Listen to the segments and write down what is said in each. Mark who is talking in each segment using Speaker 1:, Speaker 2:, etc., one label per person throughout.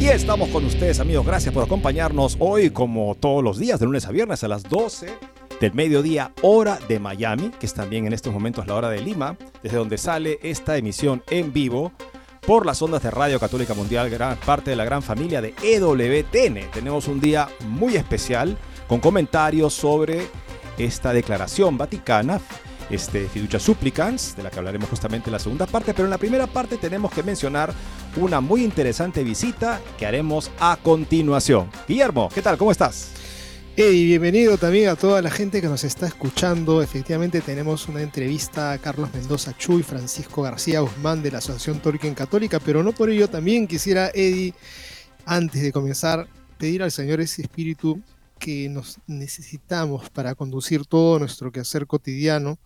Speaker 1: Y estamos con ustedes amigos, gracias por acompañarnos hoy como todos los días de lunes a viernes a las 12 del mediodía hora de Miami, que es también en estos momentos la hora de Lima, desde donde sale esta emisión en vivo por las ondas de Radio Católica Mundial, gran parte de la gran familia de EWTN. Tenemos un día muy especial con comentarios sobre esta declaración vaticana este, Fiducia Supplicans, de la que hablaremos justamente en la segunda parte, pero en la primera parte tenemos que mencionar una muy interesante visita que haremos a continuación. Guillermo, ¿qué tal? ¿Cómo estás?
Speaker 2: Hey, bienvenido también a toda la gente que nos está escuchando. Efectivamente tenemos una entrevista a Carlos Mendoza Chu y Francisco García Guzmán de la Asociación Tolkien Católica, pero no por ello también quisiera, Eddie, antes de comenzar, pedir al Señor ese espíritu que nos necesitamos para conducir todo nuestro quehacer cotidiano.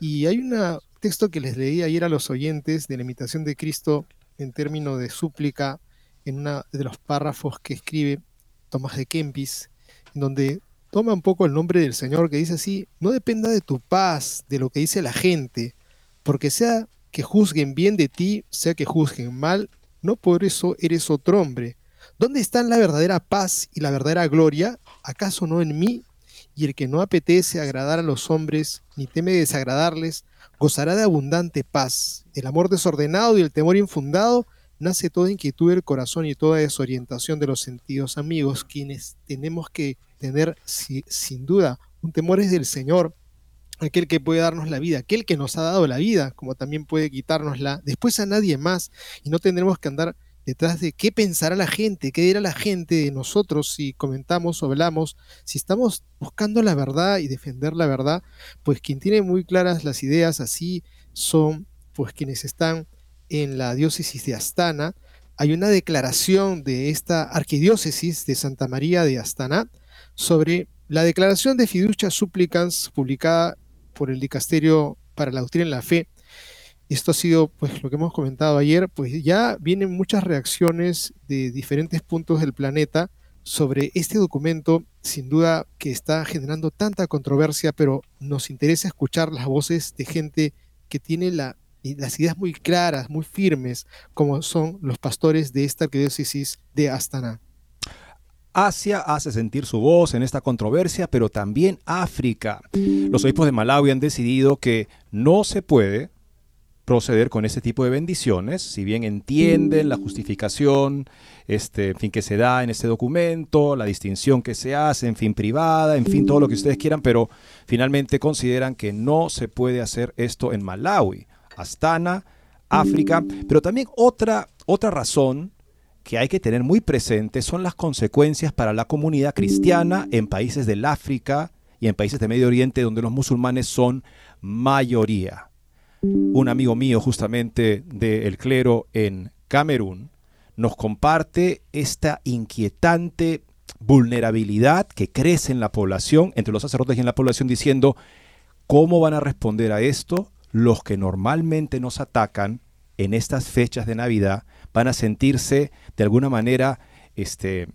Speaker 2: Y hay un texto que les leí ayer a los oyentes de la imitación de Cristo en términos de súplica en uno de los párrafos que escribe Tomás de Kempis, donde toma un poco el nombre del Señor que dice así, no dependa de tu paz, de lo que dice la gente, porque sea que juzguen bien de ti, sea que juzguen mal, no por eso eres otro hombre. ¿Dónde están la verdadera paz y la verdadera gloria? ¿Acaso no en mí? Y el que no apetece agradar a los hombres, ni teme desagradarles, gozará de abundante paz. El amor desordenado y el temor infundado nace toda inquietud del corazón y toda desorientación de los sentidos. Amigos, quienes tenemos que tener sin duda un temor es del Señor, aquel que puede darnos la vida, aquel que nos ha dado la vida, como también puede quitárnosla, después a nadie más, y no tendremos que andar detrás de qué pensará la gente, qué dirá la gente de nosotros si comentamos o hablamos, si estamos buscando la verdad y defender la verdad, pues quien tiene muy claras las ideas así son pues quienes están en la diócesis de Astana. Hay una declaración de esta arquidiócesis de Santa María de Astana sobre la declaración de fiducia supplicans publicada por el Dicasterio para la Doctrina en la Fe esto ha sido pues lo que hemos comentado ayer, pues ya vienen muchas reacciones de diferentes puntos del planeta sobre este documento, sin duda que está generando tanta controversia, pero nos interesa escuchar las voces de gente que tiene la, las ideas muy claras, muy firmes, como son los pastores de esta arquidiócesis de Astana.
Speaker 1: Asia hace sentir su voz en esta controversia, pero también África. Los obispos de Malawi han decidido que no se puede proceder con ese tipo de bendiciones, si bien entienden la justificación, este, en fin, que se da en este documento, la distinción que se hace, en fin, privada, en fin, todo lo que ustedes quieran, pero finalmente consideran que no se puede hacer esto en Malawi, Astana, África, pero también otra, otra razón que hay que tener muy presente son las consecuencias para la comunidad cristiana en países del África y en países de Medio Oriente donde los musulmanes son mayoría un amigo mío justamente del clero en Camerún, nos comparte esta inquietante vulnerabilidad que crece en la población, entre los sacerdotes y en la población, diciendo, ¿cómo van a responder a esto los que normalmente nos atacan en estas fechas de Navidad? Van a sentirse de alguna manera este,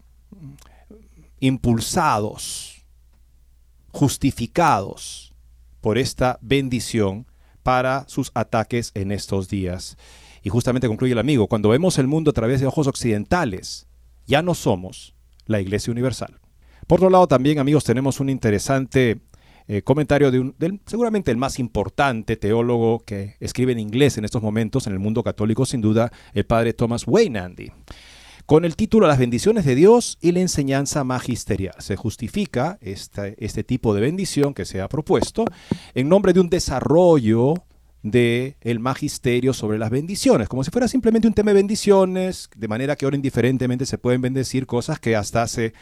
Speaker 1: impulsados, justificados por esta bendición para sus ataques en estos días. Y justamente concluye el amigo, cuando vemos el mundo a través de ojos occidentales, ya no somos la Iglesia Universal. Por otro lado, también amigos, tenemos un interesante eh, comentario de un, seguramente el más importante teólogo que escribe en inglés en estos momentos en el mundo católico, sin duda, el padre Thomas Wayne con el título Las bendiciones de Dios y la enseñanza magisterial. Se justifica este tipo de bendición que se ha propuesto en nombre de un desarrollo del el magisterio sobre las bendiciones, como si fuera simplemente un tema de bendiciones, de manera que ahora indiferentemente se pueden bendecir cosas que hasta hace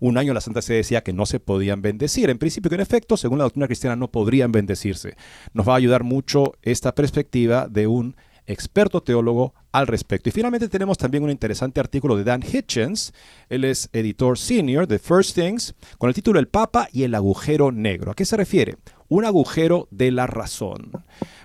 Speaker 1: un año la Santa Sede decía que no se podían bendecir. En principio que en efecto, según la doctrina cristiana, no podrían bendecirse. Nos va a ayudar mucho esta perspectiva de un experto teólogo al respecto. Y finalmente tenemos también un interesante artículo de Dan Hitchens, él es editor senior de First Things, con el título El Papa y el agujero negro. ¿A qué se refiere? Un agujero de la razón.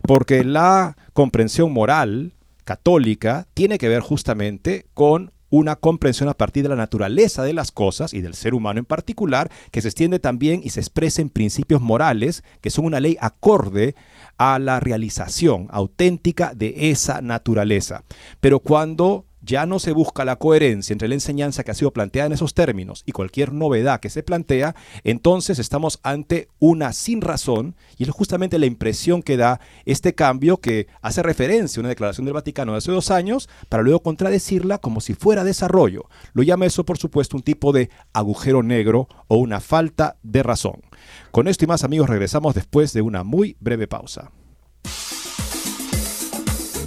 Speaker 1: Porque la comprensión moral católica tiene que ver justamente con una comprensión a partir de la naturaleza de las cosas y del ser humano en particular, que se extiende también y se expresa en principios morales, que son una ley acorde a la realización auténtica de esa naturaleza. Pero cuando ya no se busca la coherencia entre la enseñanza que ha sido planteada en esos términos y cualquier novedad que se plantea, entonces estamos ante una sin razón y es justamente la impresión que da este cambio que hace referencia a una declaración del Vaticano de hace dos años para luego contradecirla como si fuera desarrollo. Lo llama eso, por supuesto, un tipo de agujero negro o una falta de razón. Con esto y más amigos regresamos después de una muy breve pausa.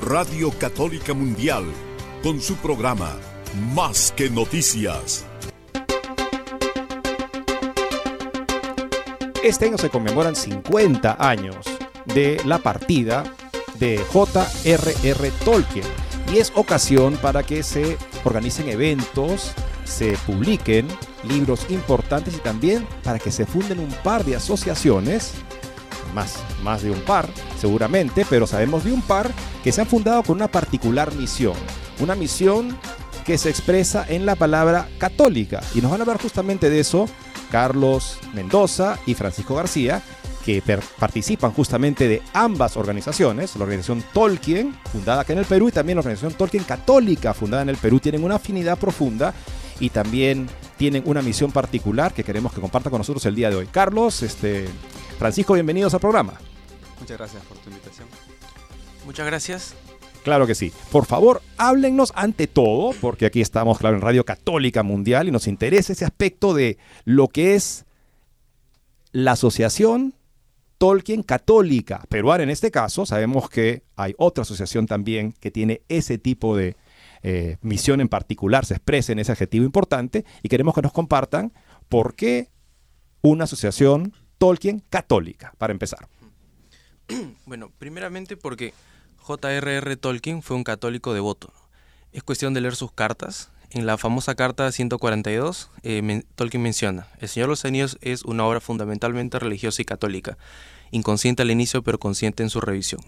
Speaker 3: Radio Católica Mundial, con su programa Más que Noticias.
Speaker 1: Este año se conmemoran 50 años de la partida de J.R.R. Tolkien y es ocasión para que se organicen eventos, se publiquen libros importantes y también para que se funden un par de asociaciones más, más de un par, seguramente, pero sabemos de un par que se han fundado con una particular misión. Una misión que se expresa en la palabra católica. Y nos van a hablar justamente de eso Carlos Mendoza y Francisco García, que participan justamente de ambas organizaciones, la organización Tolkien, fundada acá en el Perú, y también la organización Tolkien Católica, fundada en el Perú, tienen una afinidad profunda y también tienen una misión particular que queremos que comparta con nosotros el día de hoy. Carlos, este, Francisco, bienvenidos al programa.
Speaker 4: Muchas gracias por tu invitación. Muchas gracias.
Speaker 1: Claro que sí. Por favor, háblennos ante todo, porque aquí estamos, claro, en Radio Católica Mundial y nos interesa ese aspecto de lo que es la asociación Tolkien Católica peruana en este caso. Sabemos que hay otra asociación también que tiene ese tipo de eh, misión en particular, se expresa en ese adjetivo importante y queremos que nos compartan por qué una asociación Tolkien católica, para empezar.
Speaker 4: Bueno, primeramente porque J.R.R. Tolkien fue un católico devoto. Es cuestión de leer sus cartas. En la famosa carta 142, eh, Tolkien menciona, El Señor de los Anillos es una obra fundamentalmente religiosa y católica, inconsciente al inicio pero consciente en su revisión.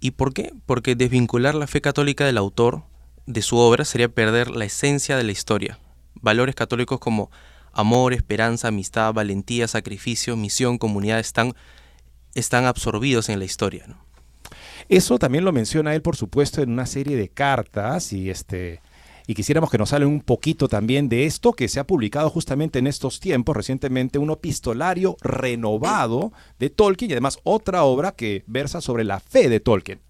Speaker 4: ¿Y por qué? Porque desvincular la fe católica del autor de su obra sería perder la esencia de la historia. Valores católicos como amor, esperanza, amistad, valentía, sacrificio, misión, comunidad están, están absorbidos en la historia.
Speaker 1: Eso también lo menciona él, por supuesto, en una serie de cartas y este y quisiéramos que nos hablen un poquito también de esto que se ha publicado justamente en estos tiempos, recientemente, un epistolario renovado de Tolkien y además otra obra que versa sobre la fe de Tolkien.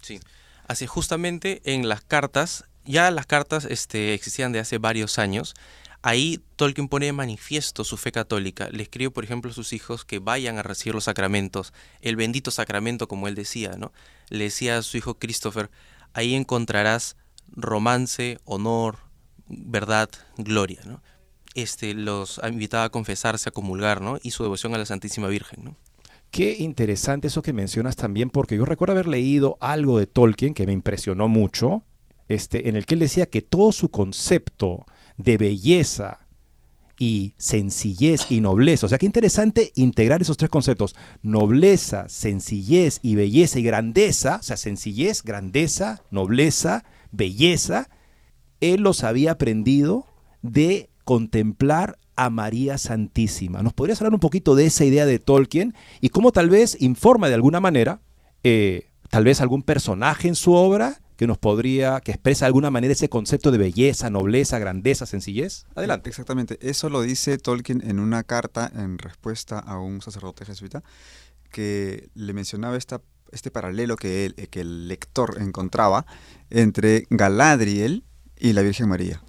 Speaker 4: Sí, así justamente en las cartas, ya las cartas este, existían de hace varios años, Ahí Tolkien pone de manifiesto su fe católica. Le escribe, por ejemplo, a sus hijos que vayan a recibir los sacramentos, el bendito sacramento, como él decía, ¿no? Le decía a su hijo Christopher, ahí encontrarás romance, honor, verdad, gloria, ¿no? Este, los invitaba a confesarse, a comulgar, ¿no? Y su devoción a la Santísima Virgen, ¿no?
Speaker 1: Qué interesante eso que mencionas también, porque yo recuerdo haber leído algo de Tolkien que me impresionó mucho, este, en el que él decía que todo su concepto de belleza y sencillez y nobleza. O sea, qué interesante integrar esos tres conceptos. Nobleza, sencillez y belleza y grandeza. O sea, sencillez, grandeza, nobleza, belleza. Él los había aprendido de contemplar a María Santísima. ¿Nos podrías hablar un poquito de esa idea de Tolkien y cómo tal vez informa de alguna manera, eh, tal vez algún personaje en su obra que nos podría, que expresa de alguna manera ese concepto de belleza, nobleza, grandeza, sencillez? Adelante.
Speaker 5: Exactamente, eso lo dice Tolkien en una carta en respuesta a un sacerdote jesuita que le mencionaba esta, este paralelo que, él, que el lector encontraba entre Galadriel y la Virgen María.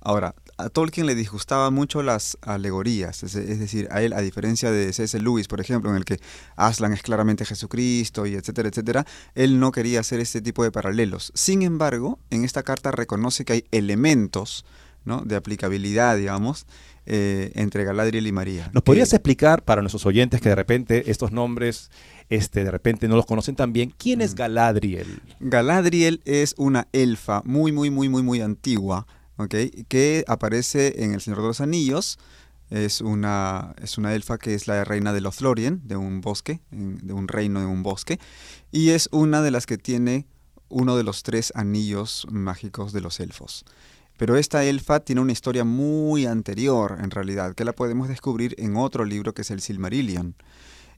Speaker 5: Ahora, a Tolkien le disgustaba mucho las alegorías, es, decir, a él, a diferencia de C.S. Lewis, por ejemplo, en el que Aslan es claramente Jesucristo y etcétera, etcétera, él no quería hacer este tipo de paralelos. Sin embargo, en esta carta reconoce que hay elementos ¿no? de aplicabilidad, digamos, eh, entre Galadriel y María.
Speaker 1: ¿Nos podrías explicar para nuestros oyentes que de repente estos nombres este, de repente no los conocen tan bien. ¿Quién es mm. Galadriel?
Speaker 5: Galadriel es una elfa muy, muy, muy, muy, muy antigua, que aparece en El Señor de los Anillos. Es una, es una elfa que es la reina de Lothlorien, de un bosque, de un reino de un bosque, y es una de las que tiene uno de los tres anillos mágicos de los elfos. Pero esta elfa tiene una historia muy anterior, en realidad, que la podemos descubrir en otro libro que es el Silmarillion.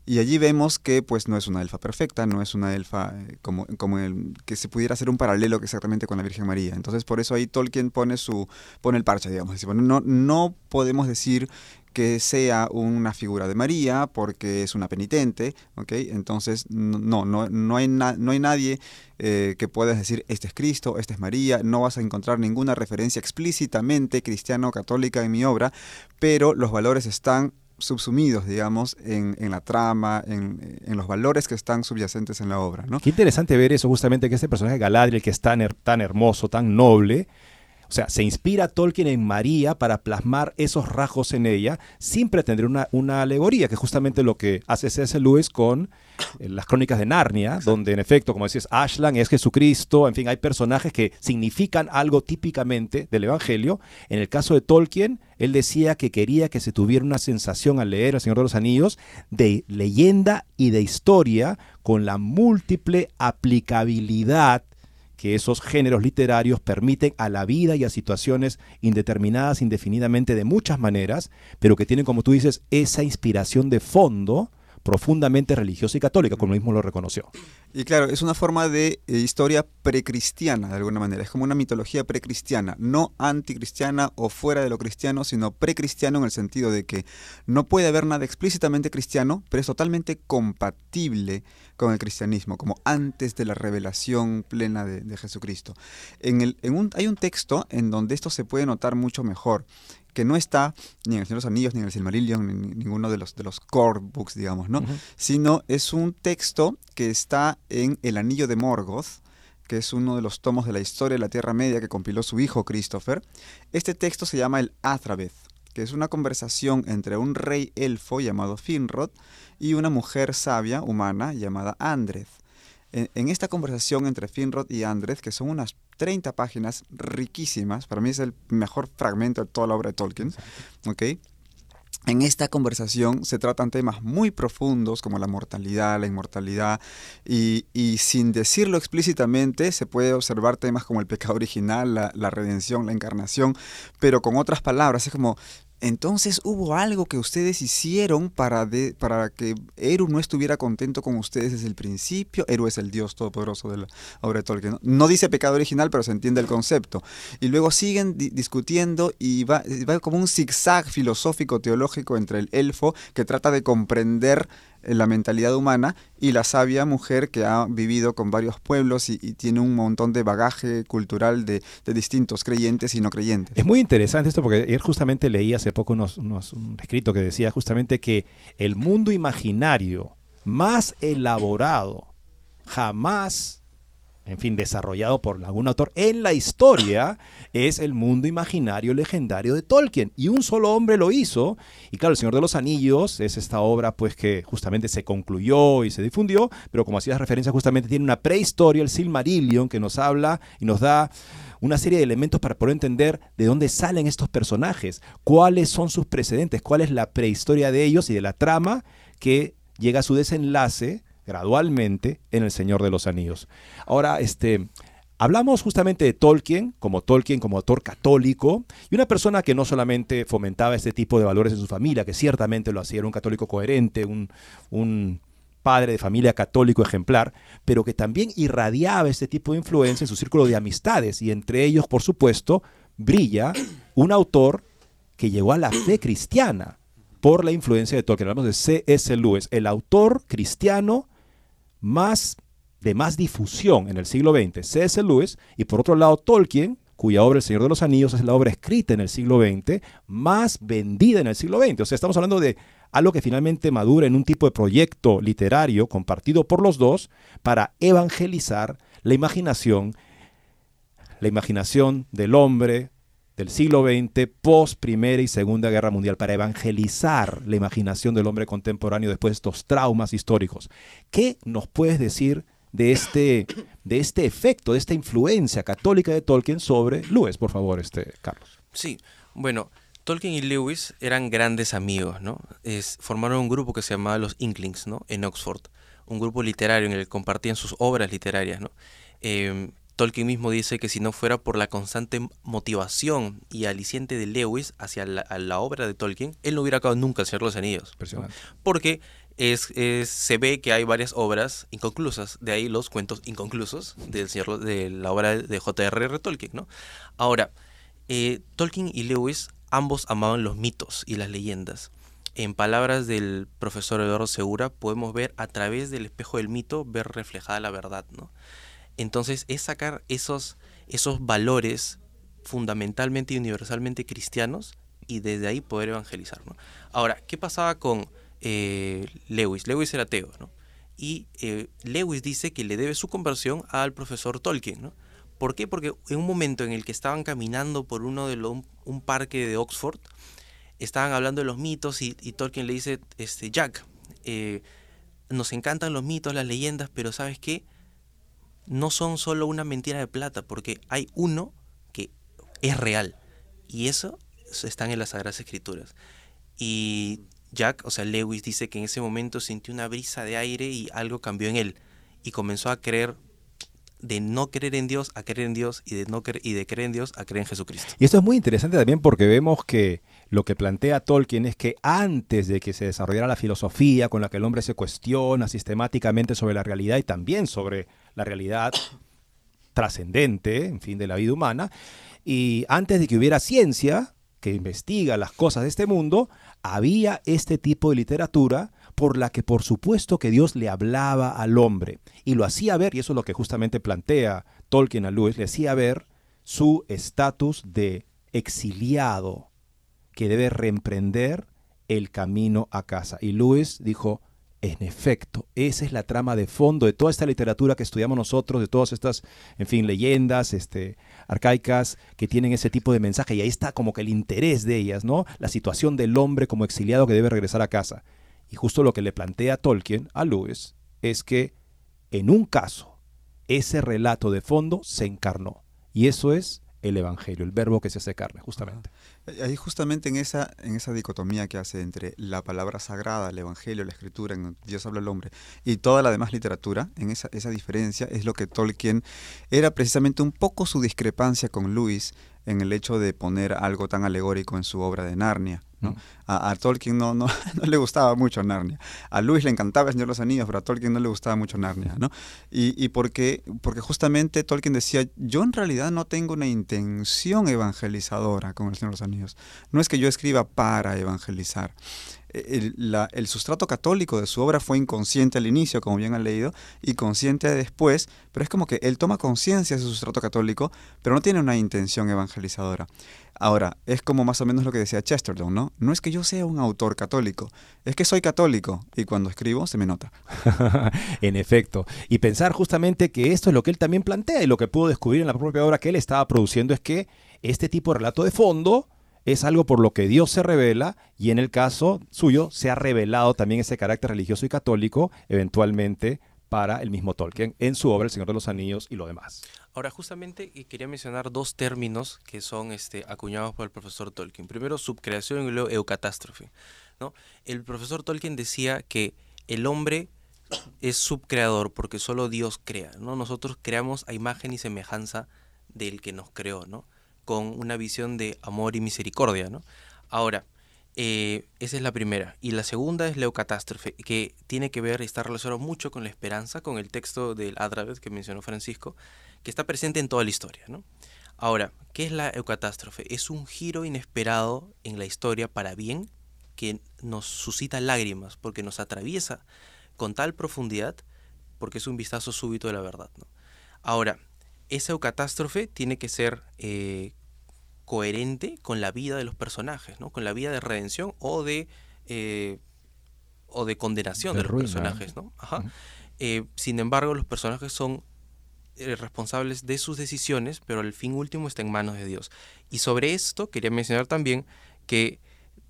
Speaker 5: Y allí vemos que pues no es una elfa perfecta, no es una elfa eh, como, como el, que se pudiera hacer un paralelo exactamente con la Virgen María. Entonces por eso ahí Tolkien pone su pone el parche, digamos. No, no podemos decir que sea una figura de María porque es una penitente, ¿ok? Entonces no, no, no, hay, no hay nadie eh, que pueda decir este es Cristo, este es María, no vas a encontrar ninguna referencia explícitamente cristiano-católica en mi obra, pero los valores están subsumidos, digamos, en, la trama, en, los valores que están subyacentes en la obra. ¿no?
Speaker 1: Qué interesante ver eso, justamente, que este personaje Galadriel, que es tan, tan hermoso, tan noble, o sea, se inspira Tolkien en María para plasmar esos rasgos en ella sin pretender una, una alegoría, que es justamente lo que hace C.S. Lewis con eh, las crónicas de Narnia, donde en efecto, como decías, Ashland es Jesucristo, en fin, hay personajes que significan algo típicamente del Evangelio. En el caso de Tolkien, él decía que quería que se tuviera una sensación al leer El Señor de los Anillos de leyenda y de historia con la múltiple aplicabilidad que esos géneros literarios permiten a la vida y a situaciones indeterminadas, indefinidamente, de muchas maneras, pero que tienen, como tú dices, esa inspiración de fondo profundamente religiosa y católica, como mismo lo reconoció.
Speaker 5: Y claro, es una forma de eh, historia precristiana, de alguna manera. Es como una mitología precristiana, no anticristiana o fuera de lo cristiano, sino precristiano en el sentido de que no puede haber nada explícitamente cristiano, pero es totalmente compatible con el cristianismo, como antes de la revelación plena de, Jesucristo. En el, en un, hay un texto en donde esto se puede notar mucho mejor que no está ni en el Señor de los Anillos, ni en el Silmarillion, ni en ninguno de los, de los core books, digamos, ¿no? Sino es un texto que está en El Anillo de Morgoth, que es uno de los tomos de la historia de la Tierra Media que compiló su hijo Christopher. Este texto se llama el Athrabeth, que es una conversación entre un rey elfo llamado Finrod y una mujer sabia humana llamada Andreth. En, esta conversación entre Finrod y Andreth, que son unas 30 páginas riquísimas. Para mí es el mejor fragmento de toda la obra de Tolkien. En esta conversación se tratan temas muy profundos como la mortalidad, la inmortalidad, y, sin decirlo explícitamente se puede observar temas como el pecado original, la, redención, la encarnación, pero con otras palabras. Es como entonces hubo algo que ustedes hicieron para, para que Eru no estuviera contento con ustedes desde el principio. Eru es el dios todopoderoso de la de Tolkien. No, dice pecado original, pero se entiende el concepto. Y luego siguen discutiendo y va, va como un zigzag filosófico teológico entre el elfo que trata de comprender la mentalidad humana y la sabia mujer que ha vivido con varios pueblos y, tiene un montón de bagaje cultural de, distintos creyentes y no creyentes.
Speaker 1: Es muy interesante esto porque él justamente leí hace poco unos, unos, un escrito que decía justamente que el mundo imaginario más elaborado jamás en fin, desarrollado por algún autor en la historia, es el mundo imaginario legendario de Tolkien. Y un solo hombre lo hizo. Y claro, El Señor de los Anillos es esta obra pues que justamente se concluyó y se difundió, pero como hacías referencia, justamente tiene una prehistoria, el Silmarillion, que nos habla y nos da una serie de elementos para poder entender de dónde salen estos personajes, cuáles son sus precedentes, cuál es la prehistoria de ellos y de la trama que llega a su desenlace gradualmente en El Señor de los Anillos. Ahora, este, Hablamos justamente de Tolkien, como Tolkien, como autor católico, y una persona que no solamente fomentaba este tipo de valores en su familia, que ciertamente lo hacía, era un católico coherente, un, un, padre de familia católico ejemplar, pero que también irradiaba este tipo de influencia en su círculo de amistades, y entre ellos, por supuesto, brilla un autor que llegó a la fe cristiana por la influencia de Tolkien. Hablamos de C.S. Lewis, el autor cristiano más de más difusión en el siglo XX, C.S. Lewis, y por otro lado Tolkien, cuya obra El Señor de los Anillos es la obra escrita en el siglo XX, más vendida en el siglo XX. O sea, estamos hablando de algo que finalmente madura en un tipo de proyecto literario compartido por los dos para evangelizar la imaginación, la imaginación del hombre, del siglo XX, post Primera y Segunda Guerra Mundial, para evangelizar la imaginación del hombre contemporáneo después de estos traumas históricos. ¿Qué nos puedes decir de este, de este efecto, de esta influencia católica de Tolkien sobre Lewis, por favor, este, Carlos?
Speaker 4: Sí, bueno, Tolkien y Lewis eran grandes amigos, ¿no? Formaron un grupo que se llamaba los Inklings, ¿no? En Oxford, un grupo literario en el que compartían sus obras literarias, ¿no? Em, Tolkien mismo dice que si no fuera por la constante motivación y aliciente de Lewis hacia la, obra de Tolkien, él no hubiera acabado nunca el Señor de los Anillos. Porque es, se ve que hay varias obras inconclusas, de ahí los cuentos inconclusos del señor, de la obra de J.R.R. Tolkien. ¿no? Ahora, eh, Tolkien y Lewis ambos amaban los mitos y las leyendas. En palabras del profesor Eduardo Segura, podemos ver a través del espejo del mito, ver reflejada la verdad. ¿no? Entonces es sacar esos, esos valores fundamentalmente y universalmente cristianos y desde ahí poder evangelizar. Ahora, ¿qué pasaba con eh, Lewis? Lewis era ateo, ¿no? Y eh, Lewis dice que le debe su conversión al profesor Tolkien, ¿no? ¿Por qué? Porque en un momento en el que estaban caminando por uno de un parque de Oxford, estaban hablando de los mitos y, Tolkien le dice, este, Jack, eh, nos encantan los mitos, las leyendas, pero ¿sabes qué? No son solo una mentira de plata, porque hay uno que es real. Y eso está en las Sagradas Escrituras. Y Jack, o sea, Lewis dice que en ese momento sintió una brisa de aire y algo cambió en él. Y comenzó a creer de no creer en Dios a creer en Dios y de no creer, y de creer en Dios a creer en Jesucristo.
Speaker 1: Y esto es muy interesante también porque vemos que lo que plantea Tolkien es que antes de que se desarrollara la filosofía con la que el hombre se cuestiona sistemáticamente sobre la realidad y también sobre la realidad trascendente, en fin, de la vida humana, y antes de que hubiera ciencia que investiga las cosas de este mundo, había este tipo de literatura por la que por supuesto que Dios le hablaba al hombre y lo hacía ver, y eso es lo que justamente plantea Tolkien a Lewis, le hacía ver su estatus de exiliado que debe reemprender el camino a casa. Y Lewis dijo, en efecto, esa es la trama de fondo de toda esta literatura que estudiamos nosotros, de todas estas, en fin, leyendas este, arcaicas que tienen ese tipo de mensaje. Y ahí está como que el interés de ellas, ¿no? La situación del hombre como exiliado que debe regresar a casa. Y justo lo que le plantea Tolkien a Lewis es que en un caso ese relato de fondo se encarnó. Y eso es el Evangelio, el verbo que se hace carne, justamente.
Speaker 5: Ahí justamente en esa, en esa dicotomía que hace entre la palabra sagrada, el Evangelio, la Escritura, en Dios habla al hombre, y toda la demás literatura, en esa, esa diferencia es lo que Tolkien era precisamente un poco su discrepancia con Lewis en el hecho de poner algo tan alegórico en su obra de Narnia. ¿No? A, Tolkien no, no, no, le gustaba mucho Narnia. A Luis le encantaba El Señor de los Anillos, pero a Tolkien no le gustaba mucho Narnia. ¿no? Y, y porque, porque justamente Tolkien decía, yo en realidad no tengo una intención evangelizadora con El Señor de los Anillos. No es que yo escriba para evangelizar el, sustrato católico de su obra fue inconsciente al inicio, como bien han leído, y consciente después, pero es como que él toma conciencia de su sustrato católico, pero no tiene una intención evangelizadora. Ahora, es como más o menos lo que decía Chesterton, ¿no? No es que yo sea un autor católico, es que soy católico y cuando escribo se me nota.
Speaker 1: en efecto, y pensar justamente que esto es lo que él también plantea y lo que pudo descubrir en la propia obra que él estaba produciendo es que este tipo de relato de fondo es algo por lo que Dios se revela y en el caso suyo se ha revelado también ese carácter religioso y católico eventualmente para el mismo Tolkien en su obra El Señor de los Anillos y lo demás.
Speaker 4: Ahora, justamente quería mencionar dos términos que son este, acuñados por el profesor Tolkien. Primero, subcreación y luego eucatástrofe. ¿no? El profesor Tolkien decía que el hombre es subcreador porque solo Dios crea. ¿no? Nosotros creamos a imagen y semejanza del que nos creó. ¿no? Con una visión de amor y misericordia. ¿no? Ahora, eh, esa es la primera. Y la segunda es la eucatástrofe, que tiene que ver y está relacionado mucho con la esperanza, con el texto del Adravet que mencionó Francisco, que está presente en toda la historia. ¿no? Ahora, ¿qué es la eucatástrofe? Es un giro inesperado en la historia para bien que nos suscita lágrimas, porque nos atraviesa con tal profundidad, porque es un vistazo súbito de la verdad. ¿no? Ahora, esa eucatástrofe tiene que ser eh, coherente con la vida de los personajes, ¿no? Con la vida de redención o de eh, o de condenación de, los personajes, ¿no? Eh, sin embargo, los personajes son responsables de sus decisiones, pero el fin último está en manos de Dios. Y sobre esto quería mencionar también que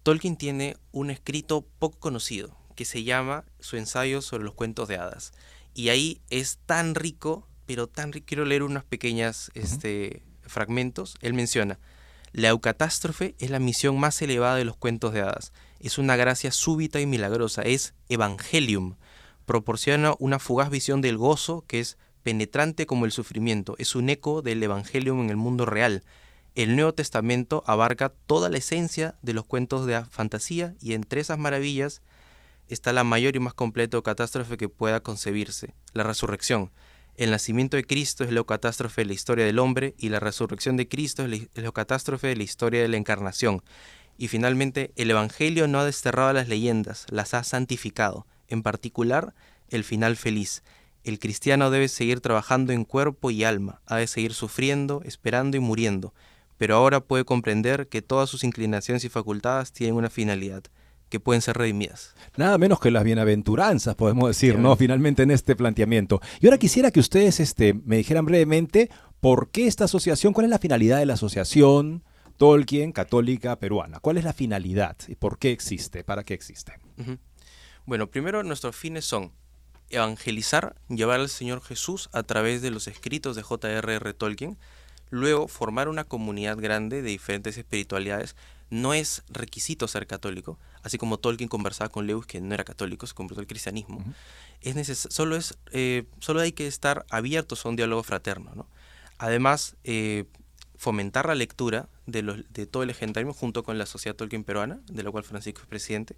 Speaker 4: Tolkien tiene un escrito poco conocido que se llama su ensayo sobre los cuentos de hadas. Y ahí es tan rico, pero tan rico, quiero leer unos pequeños este, fragmentos. Él menciona, la eucatástrofe es la misión más elevada de los cuentos de hadas. Es una gracia súbita y milagrosa, es evangelium. Proporciona una fugaz visión del gozo que es penetrante como el sufrimiento. Es un eco del evangelium en el mundo real. El Nuevo Testamento abarca toda la esencia de los cuentos de fantasía y entre esas maravillas está la mayor y más completa catástrofe que pueda concebirse, la resurrección. El nacimiento de Cristo es la catástrofe de la historia del hombre y la resurrección de Cristo es la catástrofe de la historia de la encarnación. Y finalmente, el Evangelio no ha desterrado las leyendas, las ha santificado, en particular el final feliz. El cristiano debe seguir trabajando en cuerpo y alma, ha de seguir sufriendo, esperando y muriendo, pero ahora puede comprender que todas sus inclinaciones y facultades tienen una finalidad, que pueden ser redimidas.
Speaker 1: Nada menos que las bienaventuranzas, podemos decir, ¿no? Finalmente en este planteamiento. Y ahora quisiera que ustedes este, me dijeran brevemente por qué esta asociación, cuál es la finalidad de la asociación Tolkien Católica Peruana. ¿Cuál es la finalidad y por qué existe? ¿Para qué existe?
Speaker 4: Bueno, primero nuestros fines son evangelizar, llevar al Señor Jesús a través de los escritos de J.R.R. Tolkien, luego formar una comunidad grande de diferentes espiritualidades no es requisito ser católico, así como Tolkien conversaba con Lewis que no era católico, se convirtió al cristianismo. es solo, es, eh, solo hay que estar abiertos a un diálogo fraterno. ¿no? Además, eh, fomentar la lectura de, los, de todo el legendarismo junto con la Sociedad Tolkien Peruana, de la cual Francisco es presidente.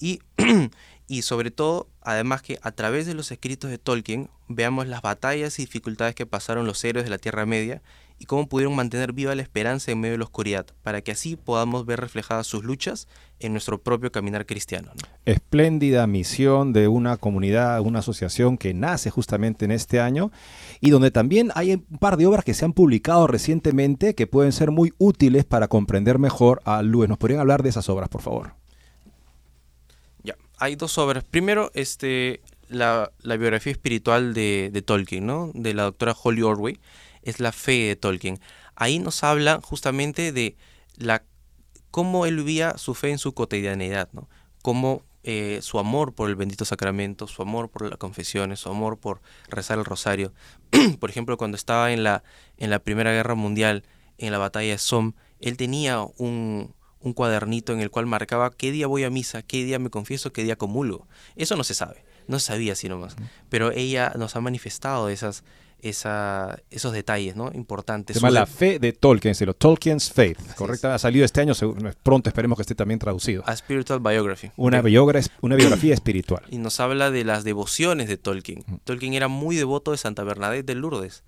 Speaker 4: Y, y sobre todo, además que a través de los escritos de Tolkien veamos las batallas y dificultades que pasaron los héroes de la Tierra Media y cómo pudieron mantener viva la esperanza en medio de la oscuridad, para que así podamos ver reflejadas sus luchas en nuestro propio caminar cristiano.
Speaker 1: Espléndida misión de una comunidad, una asociación que nace justamente en este año y donde también hay un par de obras que se han publicado recientemente que pueden ser muy útiles para comprender mejor a Luis. ¿Nos podrían hablar de esas obras, por favor?
Speaker 4: Ya, hay dos obras. Primero, este, la, biografía espiritual de, de Tolkien, ¿no? de la doctora Holly Orway es la fe de Tolkien. Ahí nos habla justamente de la cómo él vivía su fe en su cotidianidad, ¿no? Cómo eh, su amor por el bendito sacramento, su amor por las confesiones, su amor por rezar el rosario. por ejemplo, cuando estaba en la, en la Primera Guerra Mundial, en la batalla de Somme, él tenía un, un cuadernito en el cual marcaba qué día voy a misa, qué día me confieso, qué día comulgo. Eso no se sabe. no sabía así nomás. Pero ella nos ha manifestado esas, esa, esos detalles ¿no? importantes.
Speaker 1: Se llama La Fe de Tolkien, se lo Tolkien's Faith, correcta. Ha salido este año, pronto esperemos que esté también traducido.
Speaker 4: A Spiritual Biography.
Speaker 1: Una,
Speaker 4: Ok.
Speaker 1: biogra- una biografía espiritual.
Speaker 4: Y nos habla de las devociones de Tolkien. Tolkien era muy devoto de Santa Bernadette de Lourdes.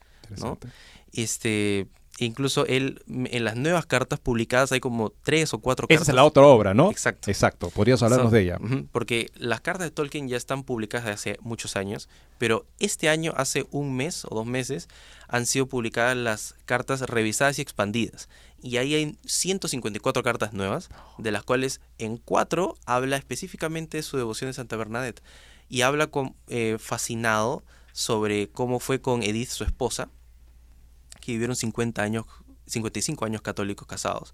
Speaker 4: Este, incluso él, en las nuevas cartas publicadas hay como tres o cuatro
Speaker 1: Esa
Speaker 4: cartas.
Speaker 1: es la otra obra, ¿no?
Speaker 4: Exacto.
Speaker 1: Exacto. Podrías hablarnos de ella.
Speaker 4: Porque las cartas de Tolkien ya están publicadas desde hace muchos años, pero este año, hace un mes o dos meses, han sido publicadas las cartas revisadas y expandidas. Y ahí hay 154 cartas nuevas, de las cuales en cuatro habla específicamente de su devoción de Santa Bernadette. Y habla con, eh, fascinado sobre cómo fue con Edith, su esposa, que vivieron 50 años, 55 años católicos casados,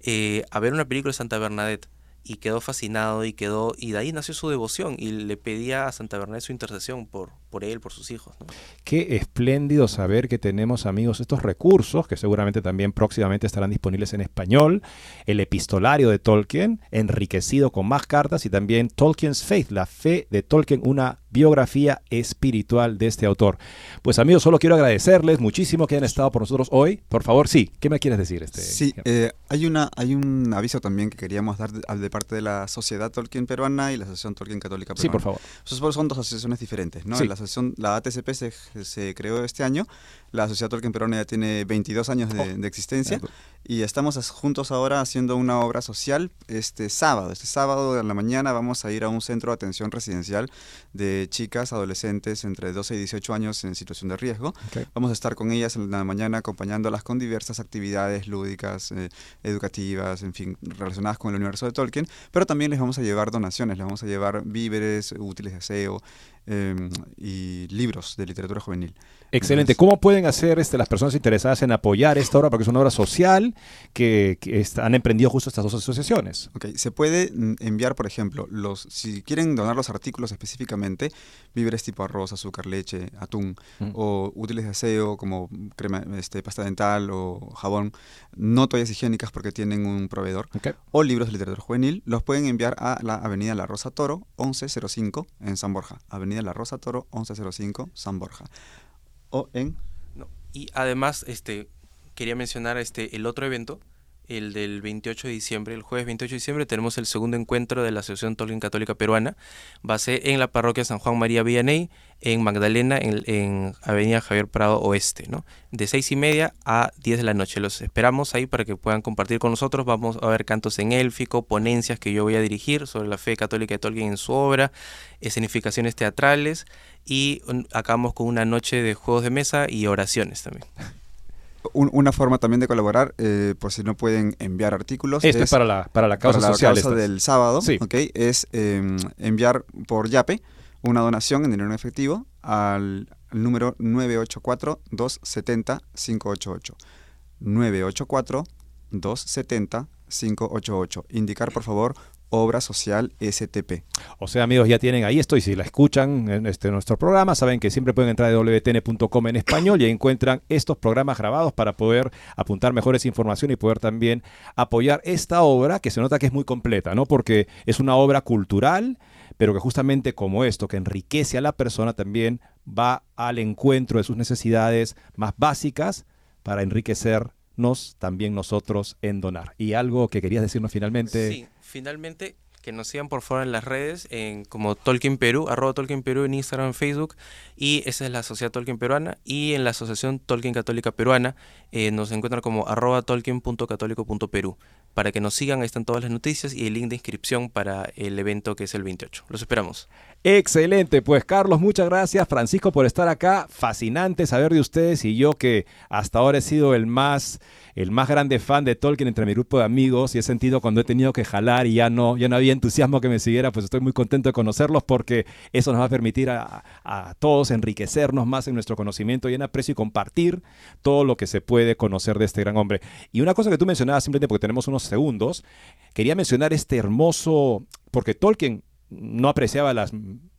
Speaker 4: eh, a ver una película de Santa Bernadette y quedó fascinado y quedó y de ahí nació su devoción y le pedía a Santa Bernadette su intercesión por, por él, por sus hijos.
Speaker 1: Qué espléndido saber que tenemos, amigos, estos recursos que seguramente también próximamente estarán disponibles en español. El epistolario de Tolkien, enriquecido con más cartas, y también Tolkien's Faith, la fe de Tolkien, una biografía espiritual de este autor. Pues, amigos, solo quiero agradecerles muchísimo que hayan estado por nosotros hoy. Por favor, sí, ¿qué me quieres decir? Este,
Speaker 5: Sí, eh, hay, una, hay un aviso también que queríamos dar de, de parte de la Sociedad Tolkien Peruana y la Asociación Tolkien Católica
Speaker 1: sí,
Speaker 5: Peruana.
Speaker 1: por favor.
Speaker 5: Esos son dos asociaciones diferentes, ¿no?
Speaker 1: Sí.
Speaker 5: La, asociación, la ATCP se, se creó este año, la Sociedad Tolkien Peruana ya tiene 22 años de,
Speaker 1: Oh.
Speaker 5: de existencia
Speaker 1: Ah,
Speaker 5: y estamos juntos ahora haciendo una obra social este sábado. Este sábado en la mañana vamos a ir a un centro de atención residencial de chicas, adolescentes entre 12 y 18 años en situación de riesgo. Vamos a estar con ellas en la mañana acompañándolas con diversas actividades lúdicas, eh, educativas, en fin, relacionadas con el universo de Tolkien, pero también les vamos a llevar donaciones, les vamos a llevar víveres, útiles de aseo eh, y libros de literatura juvenil.
Speaker 1: Excelente.
Speaker 5: Entonces-
Speaker 1: ¿Cómo pueden hacer este, las personas interesadas en apoyar esta obra? Porque es una obra social que, han emprendido justo estas dos asociaciones.
Speaker 5: Ok, se puede mm, enviar, por ejemplo, los, si quieren donar los artículos específicamente, víveres tipo arroz, azúcar, leche, atún,
Speaker 1: Mm.
Speaker 5: o útiles de aseo como crema, este, pasta dental o jabón, no toallas higiénicas porque tienen un proveedor, o libros de literatura juvenil, los pueden enviar a la Avenida La Rosa Toro, 1105 en San Borja. Avenida La Rosa Toro, 1105 San Borja. O en
Speaker 4: ¿no? Y además, este, quería mencionar este, el otro evento, el del 28 de diciembre, el jueves 28 de diciembre, tenemos el segundo encuentro de la Asociación Tolkien Católica Peruana. Va a ser en la parroquia San Juan María Villaney, en Magdalena, en, en Avenida Javier Prado Oeste, ¿no? De seis y media a 10 de la noche. Los esperamos ahí para que puedan compartir con nosotros. Vamos a ver cantos en élfico, ponencias que yo voy a dirigir sobre la fe católica de Tolkien en su obra, escenificaciones teatrales y acabamos con una noche de juegos de mesa y oraciones también.
Speaker 5: un- una forma también de colaborar, eh, por si no pueden enviar artículos.
Speaker 1: Esto es para la, para la causa
Speaker 5: para la
Speaker 1: social.
Speaker 5: causa
Speaker 1: estas.
Speaker 5: del sábado,
Speaker 1: Sí.
Speaker 5: ¿ok? es eh, enviar por Yape una donación en dinero en efectivo al, al número 984-270-588. 984-270-588. Indicar, por favor, Obra Social STP.
Speaker 1: O sea, amigos, ya tienen ahí esto y si la escuchan en este nuestro programa, saben que siempre pueden entrar a wtn.com en español y ahí encuentran estos programas grabados para poder apuntar mejores información y poder también apoyar esta obra que se nota que es muy completa, ¿no? Porque es una obra cultural, pero que justamente como esto, que enriquece a la persona, también va al encuentro de sus necesidades más básicas para enriquecernos también nosotros en donar. Y algo que querías decirnos finalmente.
Speaker 4: Sí, finalmente que nos sigan por favor en las redes en como Tolkien Perú, arroba Tolkien Perú en Instagram, Facebook y esa es la Sociedad Tolkien Peruana y en la Asociación Tolkien Católica Peruana eh, nos encuentran como arroba tolkien.católico.perú para que nos sigan, ahí están todas las noticias y el link de inscripción para el evento que es el 28. Los esperamos.
Speaker 1: Excelente, pues Carlos, muchas gracias. Francisco por estar acá. Fascinante saber de ustedes y yo que hasta ahora he sido el más, el más grande fan de Tolkien entre mi grupo de amigos y he sentido cuando he tenido que jalar y ya no, ya no había entusiasmo que me siguiera, pues estoy muy contento de conocerlos porque eso nos va a permitir a, a todos enriquecernos más en nuestro conocimiento y en aprecio y compartir todo lo que se puede conocer de este gran hombre. Y una cosa que tú mencionabas simplemente porque tenemos unos segundos, quería mencionar este hermoso, porque Tolkien no apreciaba las,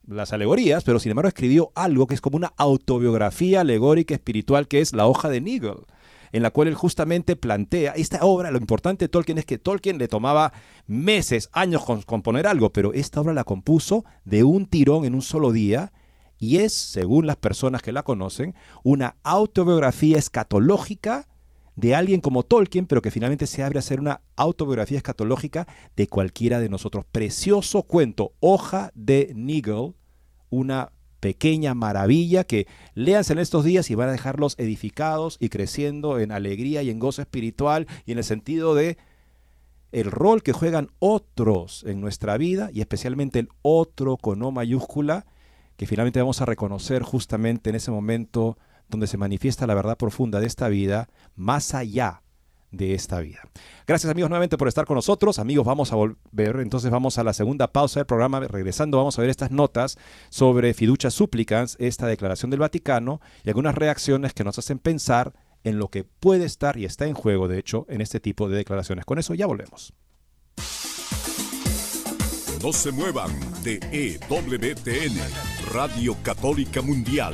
Speaker 1: las alegorías, pero sin embargo escribió algo que es como una autobiografía alegórica espiritual que es La hoja de Nigel. En la cual él justamente plantea esta obra, lo importante de Tolkien es que Tolkien le tomaba meses, años con componer algo, pero esta obra la compuso de un tirón en un solo día y es, según las personas que la conocen, una autobiografía escatológica de alguien como Tolkien, pero que finalmente se abre a ser una autobiografía escatológica de cualquiera de nosotros. Precioso cuento, Hoja de Nigel, una pequeña maravilla que léanse en estos días y van a dejarlos edificados y creciendo en alegría y en gozo espiritual y en el sentido de el rol que juegan otros en nuestra vida y especialmente el otro con O mayúscula que finalmente vamos a reconocer justamente en ese momento donde se manifiesta la verdad profunda de esta vida más allá de esta vida. Gracias amigos nuevamente por estar con nosotros. Amigos, vamos a volver, entonces vamos a la segunda pausa del programa. Regresando vamos a ver estas notas sobre fiducia supplicans, esta declaración del Vaticano y algunas reacciones que nos hacen pensar en lo que puede estar y está en juego, de hecho, en este tipo de declaraciones. Con eso ya volvemos.
Speaker 3: No se muevan de EWTN, Radio Católica Mundial.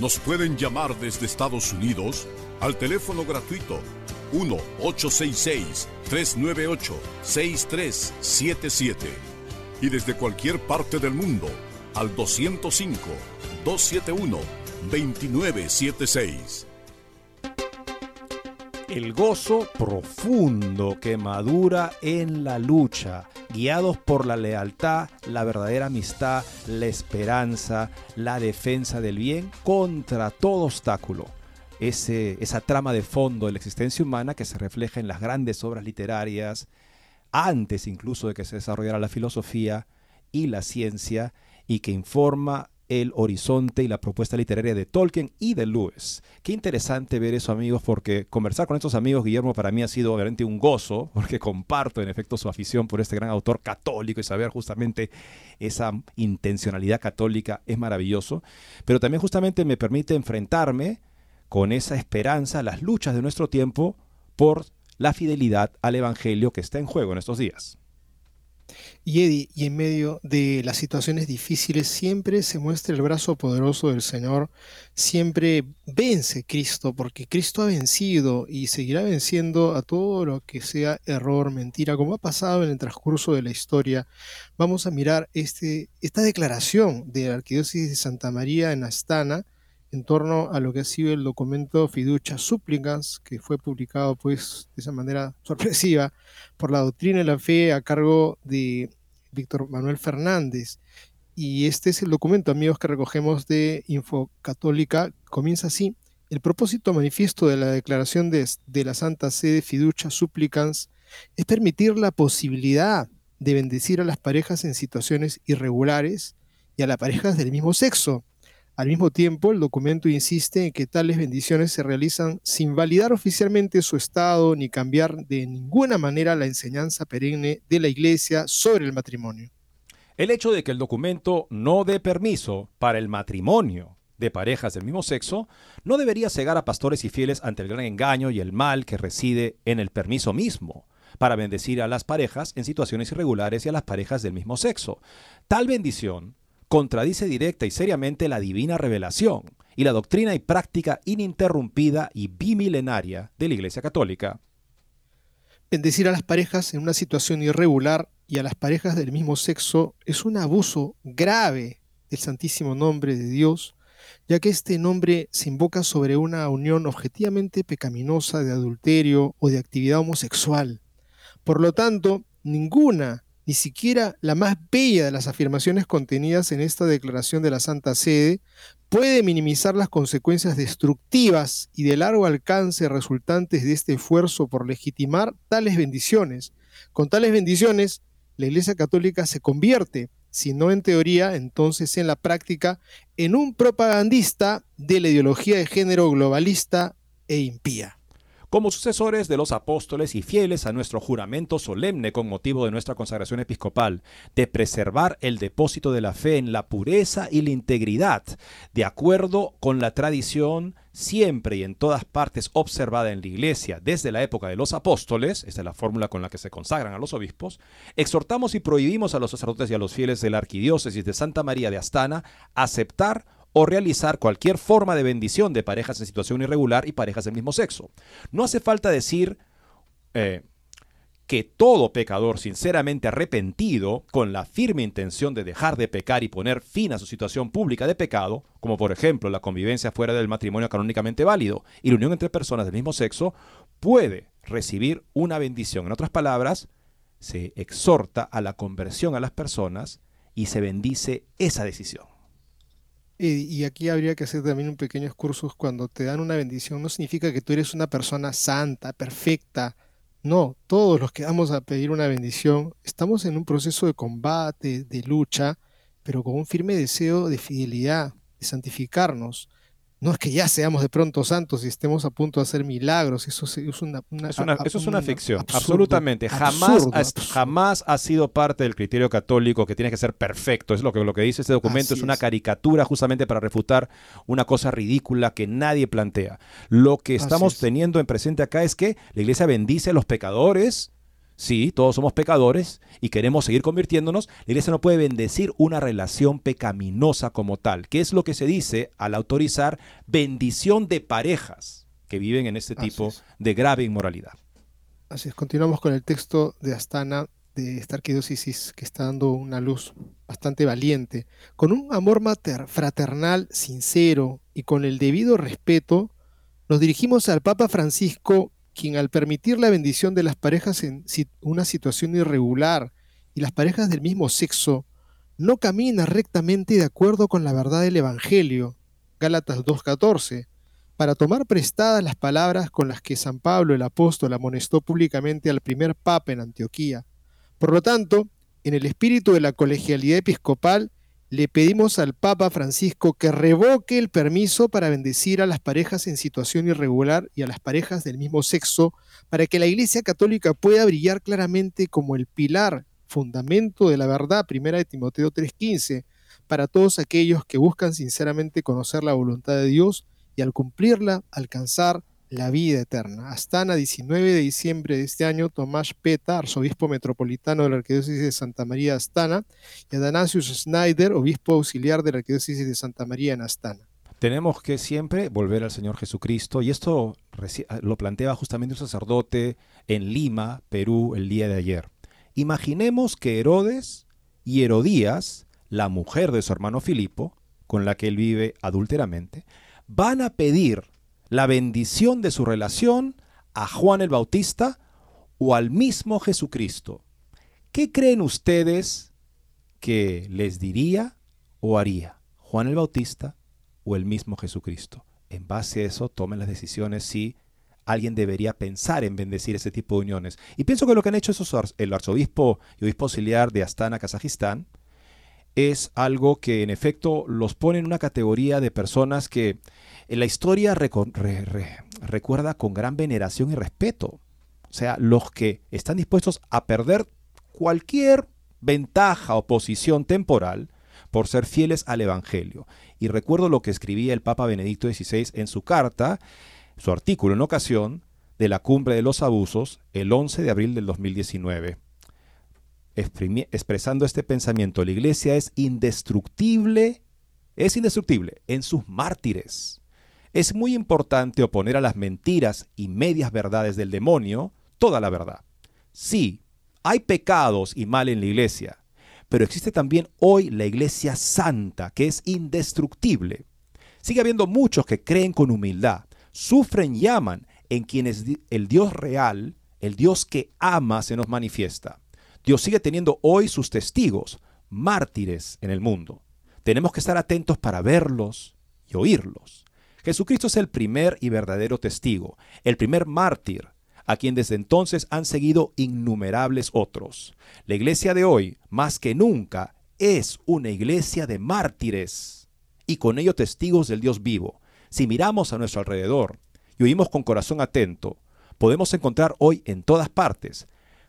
Speaker 3: nos pueden llamar desde Estados Unidos al teléfono gratuito 1-866-398-6377 y desde cualquier parte del mundo al 205-271-2976.
Speaker 1: El gozo profundo que madura en la lucha, guiados por la lealtad, la verdadera amistad, la esperanza, la defensa del bien contra todo obstáculo. Esa trama de fondo de la existencia humana que se refleja en las grandes obras literarias, antes incluso de que se desarrollara la filosofía y la ciencia, y que informa el horizonte y la propuesta literaria de Tolkien y de Lewis. Qué interesante ver eso, amigos, porque conversar con estos amigos, Guillermo, para mí ha sido obviamente un gozo, porque comparto en efecto su afición por este gran autor católico y saber justamente esa intencionalidad católica es maravilloso, pero también justamente me permite enfrentarme con esa esperanza a las luchas de nuestro tiempo por la fidelidad al Evangelio que está en juego en estos días.
Speaker 2: Y Eddie, y en medio de las situaciones difíciles siempre se muestra el brazo poderoso del Señor, siempre vence Cristo, porque Cristo ha vencido y seguirá venciendo a todo lo que sea error, mentira, como ha pasado en el transcurso de la historia. Vamos a mirar este, esta declaración de la Arquidiócesis de Santa María en Astana, en torno a lo que ha sido el documento Fiducia Supplicans, que fue publicado pues de esa manera sorpresiva por la doctrina de la fe a cargo de Víctor Manuel Fernández. Y este es el documento, amigos, que recogemos de Info Católica. Comienza así. El propósito manifiesto de la declaración de, la Santa Sede Fiducia Supplicans es permitir la posibilidad de bendecir a las parejas en situaciones irregulares y a las parejas del mismo sexo al mismo tiempo, el documento insiste en que tales bendiciones se realizan sin validar oficialmente su estado ni cambiar de ninguna manera la enseñanza perenne de la Iglesia sobre el matrimonio.
Speaker 1: El hecho de que el documento no dé permiso para el matrimonio de parejas del mismo sexo no debería cegar a pastores y fieles ante el gran engaño y el mal que reside en el permiso mismo. para bendecir a las parejas en situaciones irregulares y a las parejas del mismo sexo. Tal bendición contradice directa y seriamente la divina revelación y la doctrina y práctica ininterrumpida y bimilenaria de la Iglesia Católica.
Speaker 2: Bendecir a las parejas en una situación irregular y a las parejas del mismo sexo es un abuso grave del santísimo nombre de Dios, ya que este nombre se invoca sobre una unión objetivamente pecaminosa de adulterio o de actividad homosexual. Por lo tanto, ninguna, ni siquiera la más bella de las afirmaciones contenidas en esta declaración de la Santa Sede, puede minimizar las consecuencias destructivas y de largo alcance resultantes de este esfuerzo por legitimar tales bendiciones. Con tales bendiciones, la Iglesia Católica se convierte, si no en teoría, entonces en la práctica, en un propagandista de la ideología de género globalista e impía.
Speaker 1: Como sucesores de los apóstoles y fieles a nuestro juramento solemne con motivo de nuestra consagración episcopal, de preservar el depósito de la fe en la pureza y la integridad, de acuerdo con la tradición siempre y en todas partes observada en la Iglesia desde la época de los apóstoles, esta es la fórmula con la que se consagran a los obispos, exhortamos y prohibimos a los sacerdotes y a los fieles de la Arquidiócesis de Santa María de Astana aceptar o realizar cualquier forma de bendición de parejas en situación irregular y parejas del mismo sexo. No hace falta decir eh, que todo pecador sinceramente arrepentido, con la firme intención de dejar de pecar y poner fin a su situación pública de pecado, como por ejemplo la convivencia fuera del matrimonio canónicamente válido y la unión entre personas del mismo sexo, puede recibir una bendición. En otras palabras, se exhorta a la conversión a las personas y se bendice esa decisión.
Speaker 2: Y, aquí habría que hacer también un pequeño excursus. Cuando te dan una bendición, no significa que tú eres una persona santa, perfecta. No, todos los que vamos a pedir una bendición estamos en un proceso de combate, de lucha, pero con un firme deseo de fidelidad, de santificarnos. No es que ya seamos de pronto santos y estemos a punto de hacer milagros, eso es una,
Speaker 1: eso es una ficción, absolutamente. Jamás, ha, jamás ha sido parte del criterio católico que tiene que ser perfecto. Es lo que, lo que dice este documento, es una caricatura justamente para refutar una cosa ridícula que nadie plantea. Lo que estamos teniendo en presente acá es que la iglesia bendice a los pecadores Sí, todos somos pecadores y queremos seguir convirtiéndonos. La iglesia no puede bendecir una relación pecaminosa como tal, que es lo que se dice al autorizar bendición de parejas que viven en este tipo de grave inmoralidad.
Speaker 2: Así es, continuamos con el texto de Astana de esta arquidiócesis que está dando una luz bastante valiente. Con un amor mater, fraternal, sincero y con el debido respeto, nos dirigimos al Papa Francisco quien al permitir la bendición de las parejas en una situación irregular y las parejas del mismo sexo, no camina rectamente de acuerdo con la verdad del Evangelio, Gálatas 2.14, para tomar prestadas las palabras con las que San Pablo el apóstol amonestó públicamente al primer papa en Antioquía. Por lo tanto, en el espíritu de la colegialidad episcopal, le pedimos al Papa Francisco que revoque el permiso para bendecir a las parejas en situación irregular y a las parejas del mismo sexo, para que la Iglesia Católica pueda brillar claramente como el pilar, fundamento de la verdad, primera de Timoteo 3:15, para todos aquellos que buscan sinceramente conocer la voluntad de Dios y al cumplirla alcanzar la vida eterna. Astana, 19 de diciembre de este año, Tomás Peta, arzobispo metropolitano de la Arquidiócesis de Santa María de Astana, y Adanasius Schneider, obispo auxiliar de la Arquidiócesis de Santa María en Astana.
Speaker 1: Tenemos que siempre volver al Señor Jesucristo, y esto lo planteaba justamente un sacerdote en Lima, Perú, el día de ayer. Imaginemos que Herodes y Herodías, la mujer de su hermano Filipo, con la que él vive adúlteramente, van a pedir la bendición de su relación a Juan el Bautista o al mismo Jesucristo. ¿Qué creen ustedes que les diría o haría Juan el Bautista o el mismo Jesucristo? En base a eso tomen las decisiones si alguien debería pensar en bendecir ese tipo de uniones. Y pienso que lo que han hecho esos, el arzobispo y obispo auxiliar de Astana, Kazajistán, es algo que en efecto los pone en una categoría de personas que la historia recuerda con gran veneración y respeto. O sea, los que están dispuestos a perder cualquier ventaja o posición temporal por ser fieles al Evangelio. Y recuerdo lo que escribía el Papa Benedicto XVI en su carta, su artículo en ocasión, de la cumbre de los abusos el 11 de abril del 2019. expresando este pensamiento, la iglesia es indestructible, es indestructible en sus mártires. Es muy importante oponer a las mentiras y medias verdades del demonio toda la verdad. Sí, hay pecados y mal en la iglesia, pero existe también hoy la iglesia santa, que es indestructible. Sigue habiendo muchos que creen con humildad, sufren y aman en quienes el Dios real, el Dios que ama, se nos manifiesta. Dios sigue teniendo hoy sus testigos, mártires en el mundo. Tenemos que estar atentos para verlos y oírlos. Jesucristo es el primer y verdadero testigo, el primer mártir, a quien desde entonces han seguido innumerables otros. La iglesia de hoy, más que nunca, es una iglesia de mártires y con ello testigos del Dios vivo. Si miramos a nuestro alrededor y oímos con corazón atento, podemos encontrar hoy en todas partes,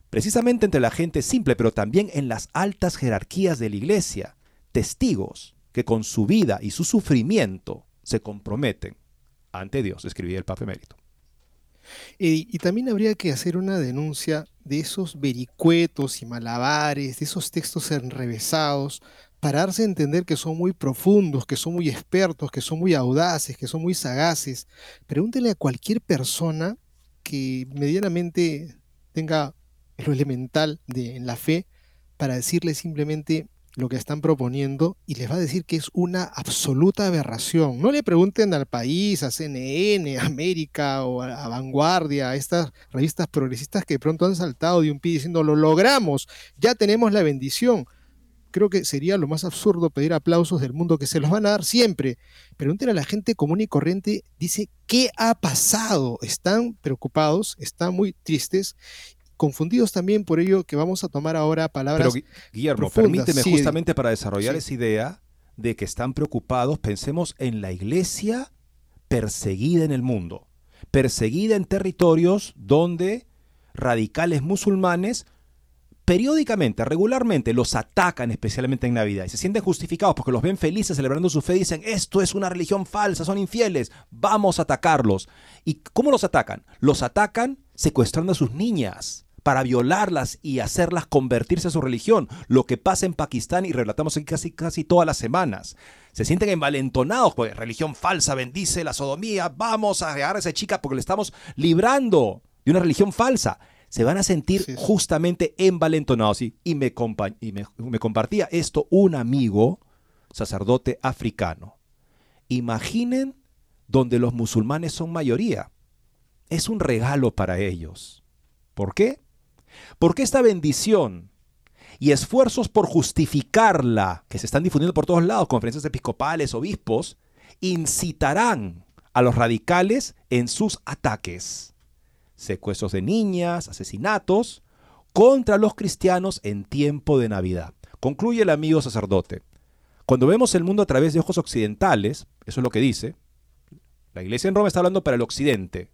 Speaker 1: precisamente entre la gente simple, pero también en las altas jerarquías de la iglesia, testigos que con su vida y su sufrimiento se comprometen ante Dios, escribía el Papa Emérito.
Speaker 2: Y, también habría que hacer una denuncia de esos vericuetos y malabares, de esos textos enrevesados, para darse a entender que son muy profundos, que son muy expertos, que son muy audaces, que son muy sagaces. Pregúntele a cualquier persona que medianamente tenga lo elemental de, en la fe para decirle simplemente lo que están proponiendo y les va a decir que es una absoluta aberración. No le pregunten al país, a CNN, a América o a, Vanguardia, a estas revistas progresistas que pronto han saltado de un pie diciendo lo logramos, ya tenemos la bendición. Creo que sería lo más absurdo pedir aplausos del mundo que se los van a dar siempre. Pregúntenle a la gente común y corriente, dice, ¿qué ha pasado? Están preocupados, están muy tristes confundidos también por ello que vamos a tomar ahora palabras.
Speaker 1: Pero Guillermo, permíteme justamente para desarrollar esa idea de que están preocupados, pensemos en la iglesia perseguida en el mundo, perseguida en territorios donde radicales musulmanes periódicamente, regularmente los atacan, especialmente en Navidad, y se sienten justificados porque los ven felices celebrando su fe y dicen, esto es una religión falsa, son infieles, vamos a atacarlos. ¿Y cómo los atacan? Los atacan secuestrando a sus niñas para violarlas y hacerlas convertirse a su religión, lo que pasa en Pakistán y relatamos aquí casi, casi todas las semanas. Se sienten envalentonados, pues religión falsa, bendice la sodomía, vamos a agarrar a esa chica porque le estamos librando de una religión falsa. Se van a sentir justamente envalentonados. Y, y, me, y me compartía esto un amigo, sacerdote africano. Imaginen donde los musulmanes son mayoría. Es un regalo para ellos. ¿Por qué? Porque esta bendición y esfuerzos por justificarla, que se están difundiendo por todos lados, conferencias episcopales, obispos, incitarán a los radicales en sus ataques. Secuestros de niñas, asesinatos contra los cristianos en tiempo de Navidad. Concluye el amigo sacerdote. Cuando vemos el mundo a través de ojos occidentales, eso es lo que dice, la iglesia en Roma está hablando para el occidente,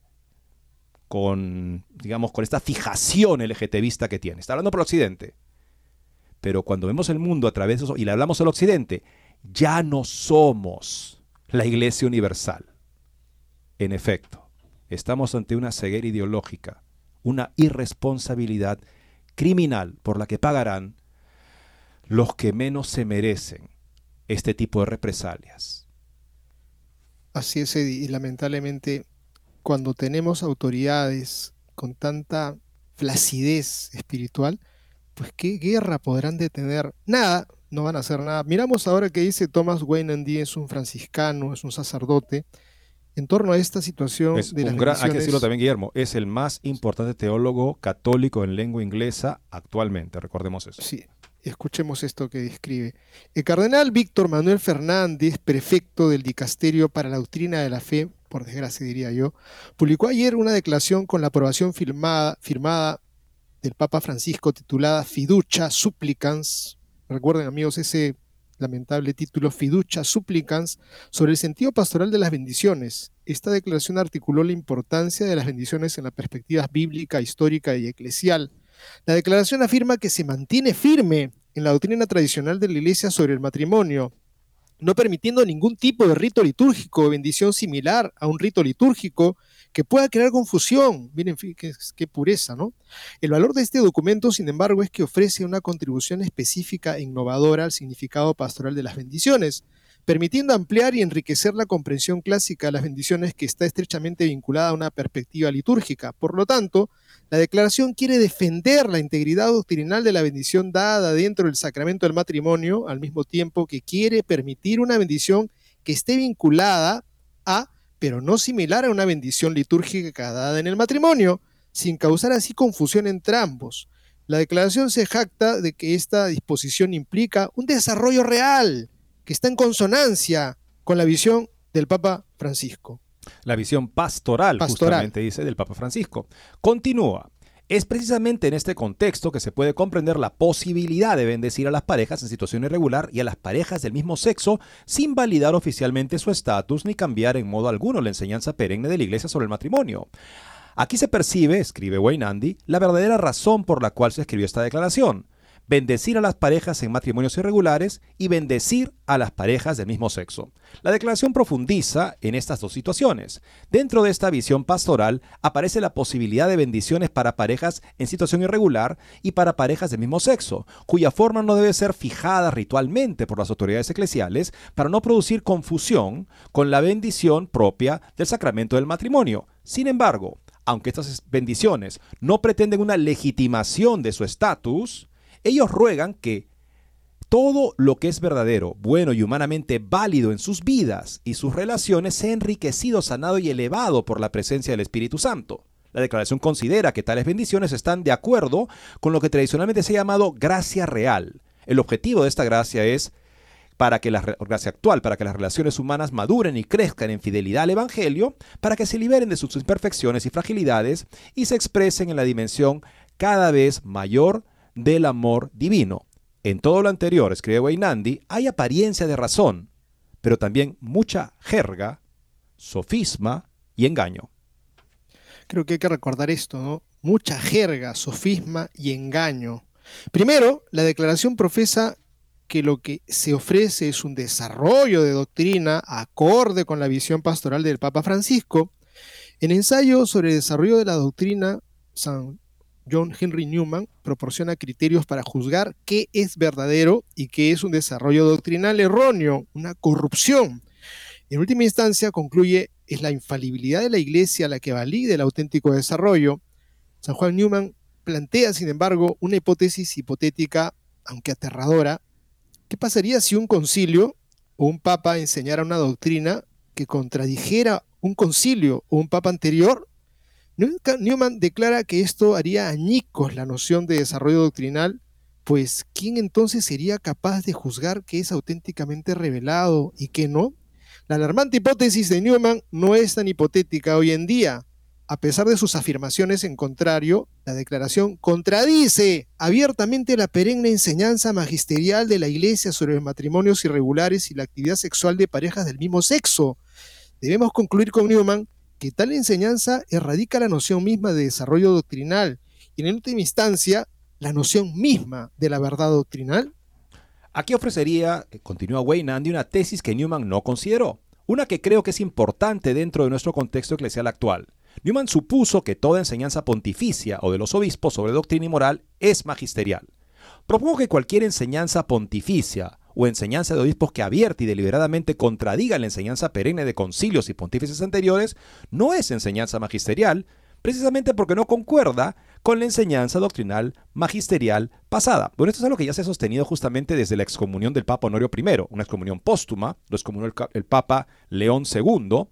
Speaker 1: con, digamos, con esta fijación LGTBista que tiene. Está hablando por Occidente. Pero cuando vemos el mundo a través de eso y le hablamos al Occidente, ya no somos la Iglesia Universal. En efecto, estamos ante una ceguera ideológica, una irresponsabilidad criminal por la que pagarán los que menos se merecen este tipo de represalias.
Speaker 2: Así es, y lamentablemente cuando tenemos autoridades con tanta flacidez espiritual, pues qué guerra podrán detener. Nada, no van a hacer nada. Miramos ahora que dice Thomas Wayne Andy, es un franciscano, es un sacerdote, en torno a esta situación
Speaker 1: de un gran, Hay que decirlo también, Guillermo, es el más importante teólogo católico en lengua inglesa actualmente, recordemos eso.
Speaker 2: Sí, escuchemos esto que describe. El cardenal Víctor Manuel Fernández, prefecto del Dicasterio para la Doctrina de la Fe, por desgracia diría yo, publicó ayer una declaración con la aprobación firmada, del Papa Francisco titulada Fiducia Supplicans. Recuerden amigos ese lamentable título Fiducia Supplicans sobre el sentido pastoral de las bendiciones. Esta declaración articuló la importancia de las bendiciones en la perspectiva bíblica, histórica y eclesial. La declaración afirma que se mantiene firme en la doctrina tradicional de la Iglesia sobre el matrimonio, no permitiendo ningún tipo de rito litúrgico o bendición similar a un rito litúrgico que pueda crear confusión. Miren, qué, pureza, ¿no? El valor de este documento, sin embargo, es que ofrece una contribución específica e innovadora al significado pastoral de las bendiciones permitiendo ampliar y enriquecer la comprensión clásica de las bendiciones que está estrechamente vinculada a una perspectiva litúrgica. Por lo tanto, la declaración quiere defender la integridad doctrinal de la bendición dada dentro del sacramento del matrimonio, al mismo tiempo que quiere permitir una bendición que esté vinculada a, pero no similar a una bendición litúrgica dada en el matrimonio, sin causar así confusión entre ambos. La declaración se jacta de que esta disposición implica un desarrollo real que está en consonancia con la visión del Papa Francisco.
Speaker 1: La visión pastoral, justamente dice, del Papa Francisco. Continúa. Es precisamente en este contexto que se puede comprender la posibilidad de bendecir a las parejas en situación irregular y a las parejas del mismo sexo sin validar oficialmente su estatus ni cambiar en modo alguno la enseñanza perenne de la Iglesia sobre el matrimonio. Aquí se percibe, escribe Wayne Andy, la verdadera razón por la cual se escribió esta declaración bendecir a las parejas en matrimonios irregulares y bendecir a las parejas del mismo sexo. La declaración profundiza en estas dos situaciones. Dentro de esta visión pastoral aparece la posibilidad de bendiciones para parejas en situación irregular y para parejas del mismo sexo, cuya forma no debe ser fijada ritualmente por las autoridades eclesiales para no producir confusión con la bendición propia del sacramento del matrimonio. Sin embargo, aunque estas bendiciones no pretenden una legitimación de su estatus, ellos ruegan que todo lo que es verdadero, bueno y humanamente válido en sus vidas y sus relaciones sea enriquecido, sanado y elevado por la presencia del Espíritu Santo. La declaración considera que tales bendiciones están de acuerdo con lo que tradicionalmente se ha llamado gracia real. El objetivo de esta gracia es para que la gracia actual, para que las relaciones humanas maduren y crezcan en fidelidad al Evangelio, para que se liberen de sus imperfecciones y fragilidades y se expresen en la dimensión cada vez mayor del amor divino. En todo lo anterior, escribe Weinandi, hay apariencia de razón, pero también mucha jerga, sofisma y engaño.
Speaker 2: Creo que hay que recordar esto, ¿no? Mucha jerga, sofisma y engaño. Primero, la declaración profesa que lo que se ofrece es un desarrollo de doctrina acorde con la visión pastoral del Papa Francisco. En ensayo sobre el desarrollo de la doctrina, San John Henry Newman proporciona criterios para juzgar qué es verdadero y qué es un desarrollo doctrinal erróneo, una corrupción. En última instancia, concluye, es la infalibilidad de la Iglesia la que valide el auténtico desarrollo. San Juan Newman plantea, sin embargo, una hipótesis hipotética, aunque aterradora. ¿Qué pasaría si un concilio o un papa enseñara una doctrina que contradijera un concilio o un papa anterior Newman declara que esto haría añicos la noción de desarrollo doctrinal, pues ¿quién entonces sería capaz de juzgar qué es auténticamente revelado y qué no? La alarmante hipótesis de Newman no es tan hipotética hoy en día. A pesar de sus afirmaciones en contrario, la declaración contradice abiertamente la perenne enseñanza magisterial de la Iglesia sobre los matrimonios irregulares y la actividad sexual de parejas del mismo sexo. Debemos concluir con Newman que tal enseñanza erradica la noción misma de desarrollo doctrinal y en última instancia la noción misma de la verdad doctrinal?
Speaker 1: Aquí ofrecería, eh, continúa Wayne Andy, una tesis que Newman no consideró, una que creo que es importante dentro de nuestro contexto eclesial actual. Newman supuso que toda enseñanza pontificia o de los obispos sobre doctrina y moral es magisterial. Propongo que cualquier enseñanza pontificia o enseñanza de obispos que abierta y deliberadamente contradiga la enseñanza perenne de concilios y pontífices anteriores, no es enseñanza magisterial, precisamente porque no concuerda con la enseñanza doctrinal magisterial pasada. Bueno, esto es algo que ya se ha sostenido justamente desde la excomunión del Papa Honorio I, una excomunión póstuma, lo excomunó el, el Papa León II,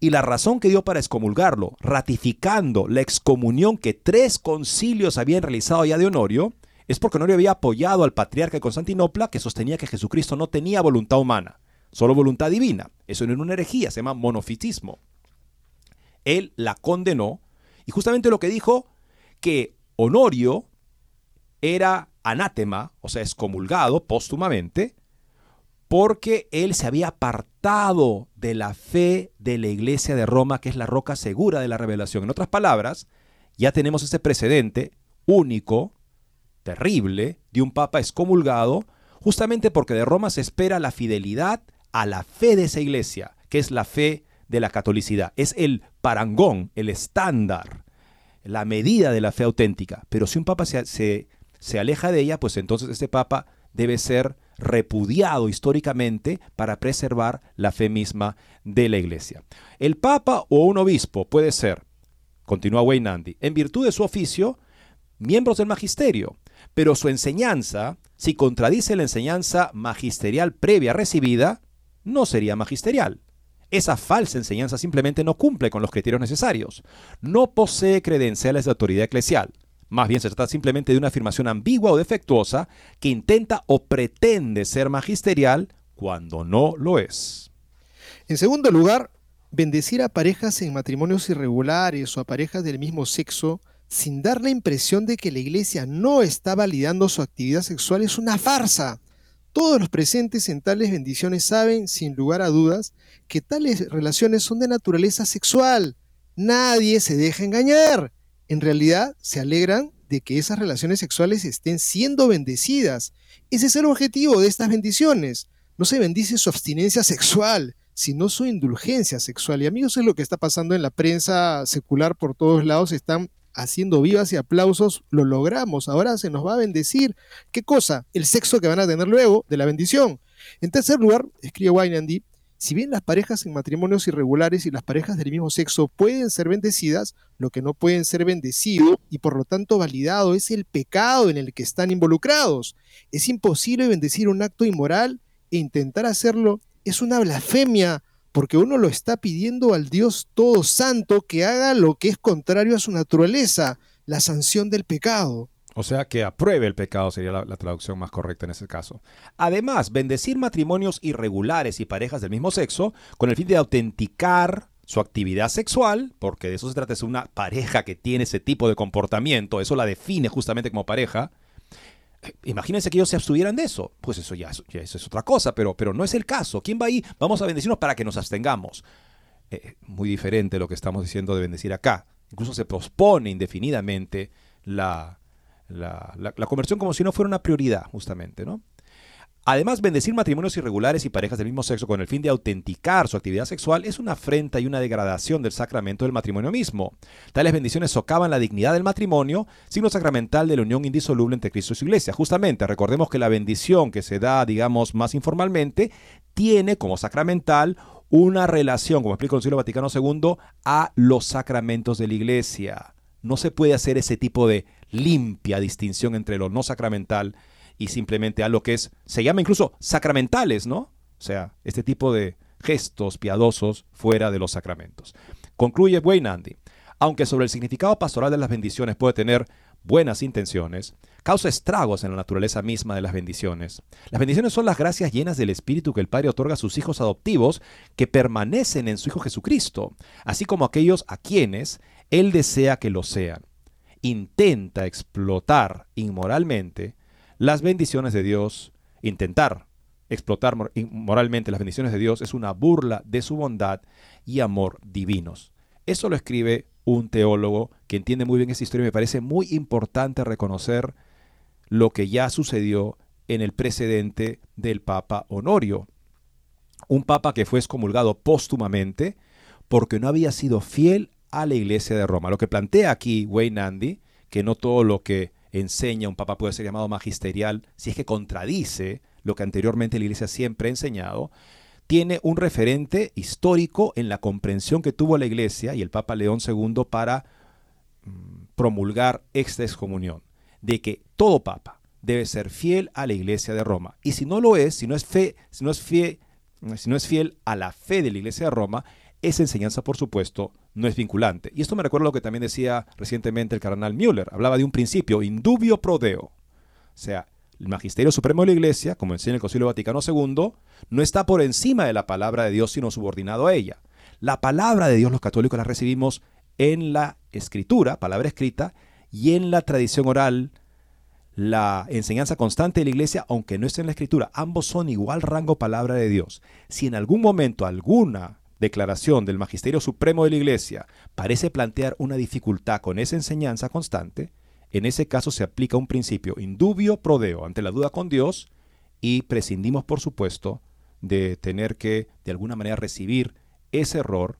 Speaker 1: y la razón que dio para excomulgarlo, ratificando la excomunión que tres concilios habían realizado ya de Honorio, es porque Honorio había apoyado al patriarca de Constantinopla que sostenía que Jesucristo no tenía voluntad humana, solo voluntad divina. Eso no era una herejía, se llama monofitismo. Él la condenó y justamente lo que dijo que Honorio era anátema, o sea, excomulgado póstumamente, porque él se había apartado de la fe de la iglesia de Roma, que es la roca segura de la revelación. En otras palabras, ya tenemos ese precedente único terrible de un papa excomulgado, justamente porque de Roma se espera la fidelidad a la fe de esa iglesia, que es la fe de la catolicidad. Es el parangón, el estándar, la medida de la fe auténtica. Pero si un papa se, se, se aleja de ella, pues entonces este papa debe ser repudiado históricamente para preservar la fe misma de la iglesia. El papa o un obispo puede ser, continúa Wayne Andy, en virtud de su oficio, miembros del magisterio, pero su enseñanza, si contradice la enseñanza magisterial previa recibida, no sería magisterial. Esa falsa enseñanza simplemente no cumple con los criterios necesarios. No posee credenciales de autoridad eclesial. Más bien se trata simplemente de una afirmación ambigua o defectuosa que intenta o pretende ser magisterial cuando no lo es.
Speaker 2: En segundo lugar, bendecir a parejas en matrimonios irregulares o a parejas del mismo sexo sin dar la impresión de que la iglesia no está validando su actividad sexual es una farsa. Todos los presentes en tales bendiciones saben, sin lugar a dudas, que tales relaciones son de naturaleza sexual. Nadie se deja engañar en realidad se alegran de que esas relaciones sexuales estén siendo bendecidas. Ese es el objetivo de estas bendiciones. No se bendice su abstinencia sexual, sino su indulgencia sexual. Y amigos, es lo que está pasando en la prensa secular por todos lados. Están haciendo vivas y aplausos. Lo logramos. Ahora se nos va a bendecir. ¿Qué cosa? El sexo que van a tener luego de la bendición. En tercer lugar, escribe Wynandy, si bien las parejas en matrimonios irregulares y las parejas del mismo sexo pueden ser bendecidas, lo que no pueden ser bendecido y por lo tanto validado es el pecado en el que están involucrados. Es imposible bendecir un acto inmoral e intentar hacerlo es una blasfemia porque uno lo está pidiendo al Dios Todo Santo que haga lo que es contrario a su naturaleza, la sanción del pecado.
Speaker 1: O sea, que apruebe el pecado sería la, traducción más correcta en ese caso. Además, bendecir matrimonios irregulares y parejas del mismo sexo con el fin de autenticar su actividad sexual, porque de eso se trata, es una pareja que tiene ese tipo de comportamiento, eso la define justamente como pareja. Imagínense que ellos se abstuvieran de eso. Pues eso ya, es otra cosa, pero, no es el caso. ¿Quién va ahí? Vamos a bendecirnos para que nos abstengamos. Eh, muy diferente lo que estamos diciendo de bendecir acá. Incluso se pospone indefinidamente la, conversión como si no fuera una prioridad, justamente, ¿no? Además, bendecir matrimonios irregulares y parejas del mismo sexo con el fin de autenticar su actividad sexual es una afrenta y una degradación del sacramento del matrimonio mismo. Tales bendiciones socavan la dignidad del matrimonio, signo sacramental de la unión indisoluble entre Cristo y su iglesia. Justamente, recordemos que la bendición que se da, digamos, más informalmente, tiene como sacramental una relación, como explica el Concilio Vaticano II, a los sacramentos de la iglesia. No se puede hacer ese tipo de limpia distinción entre lo no sacramental y simplemente a lo que es, se llama incluso sacramentales, ¿no? O sea, este tipo de gestos piadosos fuera de los sacramentos. Concluye Andy. Aunque sobre el significado pastoral de las bendiciones puede tener buenas intenciones, causa estragos en la naturaleza misma de las bendiciones. Las bendiciones son las gracias llenas del Espíritu que el Padre otorga a sus hijos adoptivos que permanecen en su Hijo Jesucristo, así como aquellos a quienes Él desea que lo sean intenta explotar inmoralmente las bendiciones de Dios, intentar explotar moralmente las bendiciones de Dios es una burla de su bondad y amor divinos. Eso lo escribe un teólogo que entiende muy bien esta historia y me parece muy importante reconocer lo que ya sucedió en el precedente del Papa Honorio. Un papa que fue excomulgado póstumamente porque no había sido fiel a la Iglesia de Roma. Lo que plantea aquí Wayne Andy, que no todo lo que enseña un papa puede ser llamado magisterial si es que contradice lo que anteriormente la Iglesia siempre ha enseñado, tiene un referente histórico en la comprensión que tuvo la Iglesia y el Papa León II para mm, promulgar esta excomunión, de que todo papa debe ser fiel a la Iglesia de Roma. Y si no lo es, si no es, fe, si no es, si no es fiel a la fe de la Iglesia de Roma, esa enseñanza, por supuesto, no es vinculante. Y esto me recuerda lo que también decía recientemente el cardenal Müller. Hablaba de un principio, indubio pro deo. O sea, el Magisterio Supremo de la Iglesia, como enseña el Concilio Vaticano II, no está por encima de la palabra de Dios, sino subordinado a ella. La palabra de Dios los católicos la recibimos en la escritura, palabra escrita, y en la tradición oral, la enseñanza constante de la iglesia, aunque no esté en la escritura. Ambos son igual rango palabra de Dios. Si en algún momento alguna declaración del Magisterio Supremo de la Iglesia parece plantear una dificultad con esa enseñanza constante, en ese caso se aplica un principio indubio pro deo ante la duda con Dios y prescindimos, por supuesto, de tener que de alguna manera recibir ese error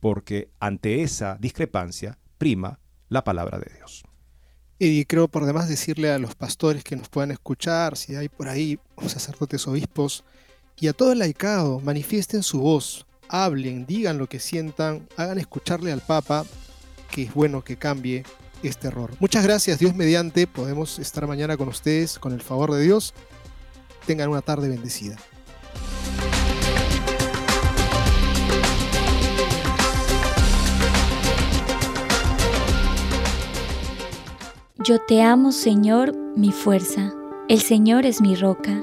Speaker 1: porque ante esa discrepancia prima la palabra de Dios.
Speaker 2: Y creo por demás decirle a los pastores que nos puedan escuchar, si hay por ahí sacerdotes obispos, y a todo el laicado, manifiesten su voz, hablen, digan lo que sientan, hagan escucharle al Papa que es bueno que cambie este error. Muchas gracias, Dios mediante, podemos estar mañana con ustedes con el favor de Dios. Tengan una tarde bendecida.
Speaker 6: Yo te amo, Señor, mi fuerza. El Señor es mi roca,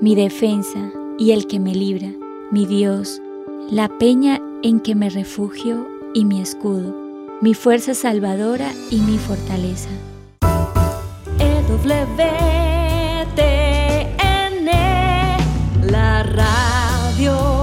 Speaker 6: mi defensa y el que me libra, mi Dios, la peña en que me refugio y mi escudo, mi fuerza salvadora y mi fortaleza.
Speaker 7: EWTN, la radio.